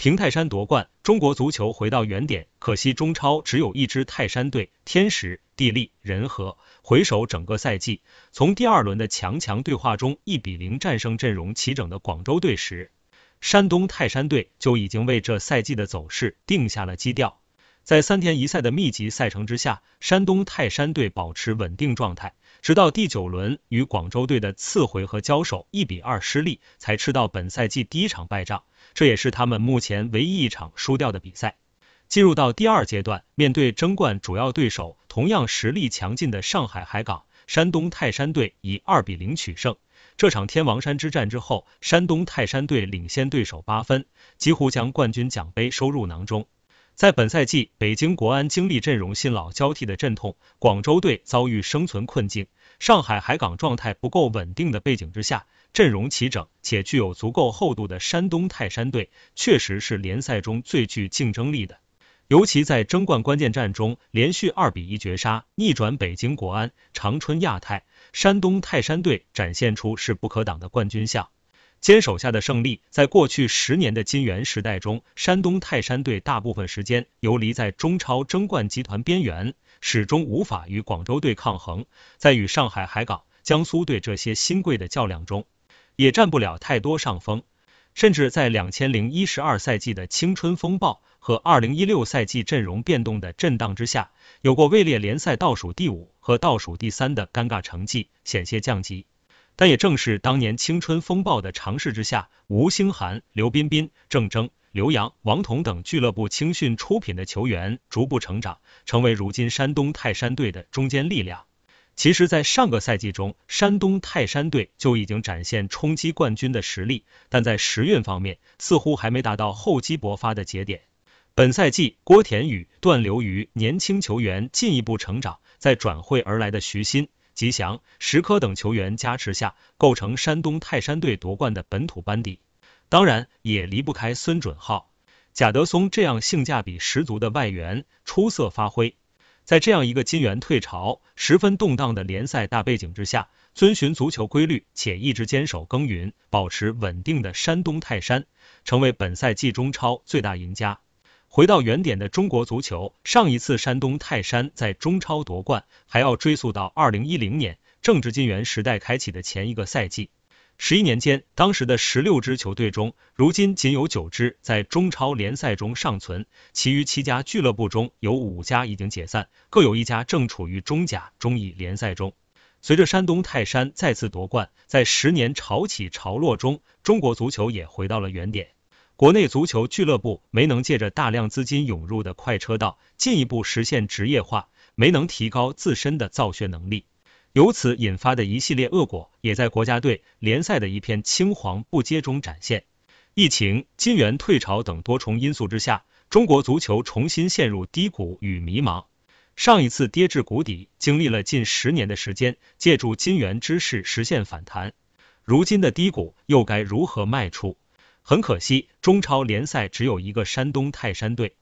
平泰山夺冠，中国足球回到原点。可惜中超只有一支泰山队，天时地利人和。回首整个赛季，从第二轮的强强对话中一比零战胜阵容齐整的广州队时，山东泰山队就已经为这赛季的走势定下了基调。在三天一赛的密集赛程之下，山东泰山队保持稳定状态。直到第九轮与广州队的次回合交手一比二失利，才吃到本赛季第一场败仗，这也是他们目前唯一一场输掉的比赛。进入到第二阶段，面对争冠主要对手，同样实力强劲的上海海港，山东泰山队以二比零取胜。这场天王山之战之后，山东泰山队领先对手八分，几乎将冠军奖杯收入囊中。在本赛季，北京国安经历阵容新老交替的阵痛，广州队遭遇生存困境，上海海港状态不够稳定的背景之下，阵容齐整且具有足够厚度的山东泰山队，确实是联赛中最具竞争力的。尤其在争冠关键战中，连续二比一绝杀，逆转北京国安、长春亚泰，山东泰山队展现出势不可挡的冠军相。坚守下的胜利，在过去十年的金元时代中，山东泰山队大部分时间游离在中超争冠集团边缘，始终无法与广州队抗衡。在与上海海港、江苏队这些新贵的较量中，也占不了太多上风。甚至在两千零一十二赛季的青春风暴和二零一六赛季阵容变动的震荡之下，有过位列联赛倒数第五和倒数第三的尴尬成绩，险些降级。但也正是当年青春风暴的尝试之下，吴兴涵、刘彬彬、郑铮、刘洋、王彤等俱乐部青训出品的球员逐步成长，成为如今山东泰山队的中坚力量。其实，在上个赛季中，山东泰山队就已经展现冲击冠军的实力，但在时运方面似乎还没达到厚积薄发的节点。本赛季，郭田雨、段刘愚年轻球员进一步成长，在转会而来的徐新。吉祥、石科等球员加持下，构成山东泰山队夺冠的本土班底。当然，也离不开孙准浩、贾德松这样性价比十足的外援出色发挥。在这样一个金元退潮、十分动荡的联赛大背景之下，遵循足球规律且一直坚守耕耘、保持稳定的山东泰山，成为本赛季中超最大赢家。回到原点的中国足球，上一次山东泰山在中超夺冠，还要追溯到二零一零年正值金元时代开启的前一个赛季。十一年间，当时的十六支球队中，如今仅有九支在中超联赛中尚存，其余七家俱乐部中有五家已经解散，各有一家正处于中甲、中乙联赛中。随着山东泰山再次夺冠，在十年潮起潮落中，中国足球也回到了原点。国内足球俱乐部没能借着大量资金涌入的快车道进一步实现职业化，没能提高自身的造血能力，由此引发的一系列恶果，也在国家队联赛的一片青黄不接中展现。疫情、金元退潮等多重因素之下，中国足球重新陷入低谷与迷茫。上一次跌至谷底，经历了近十年的时间，借助金元之势实现反弹，如今的低谷又该如何迈出？很可惜，中超联赛只有一个山东泰山队。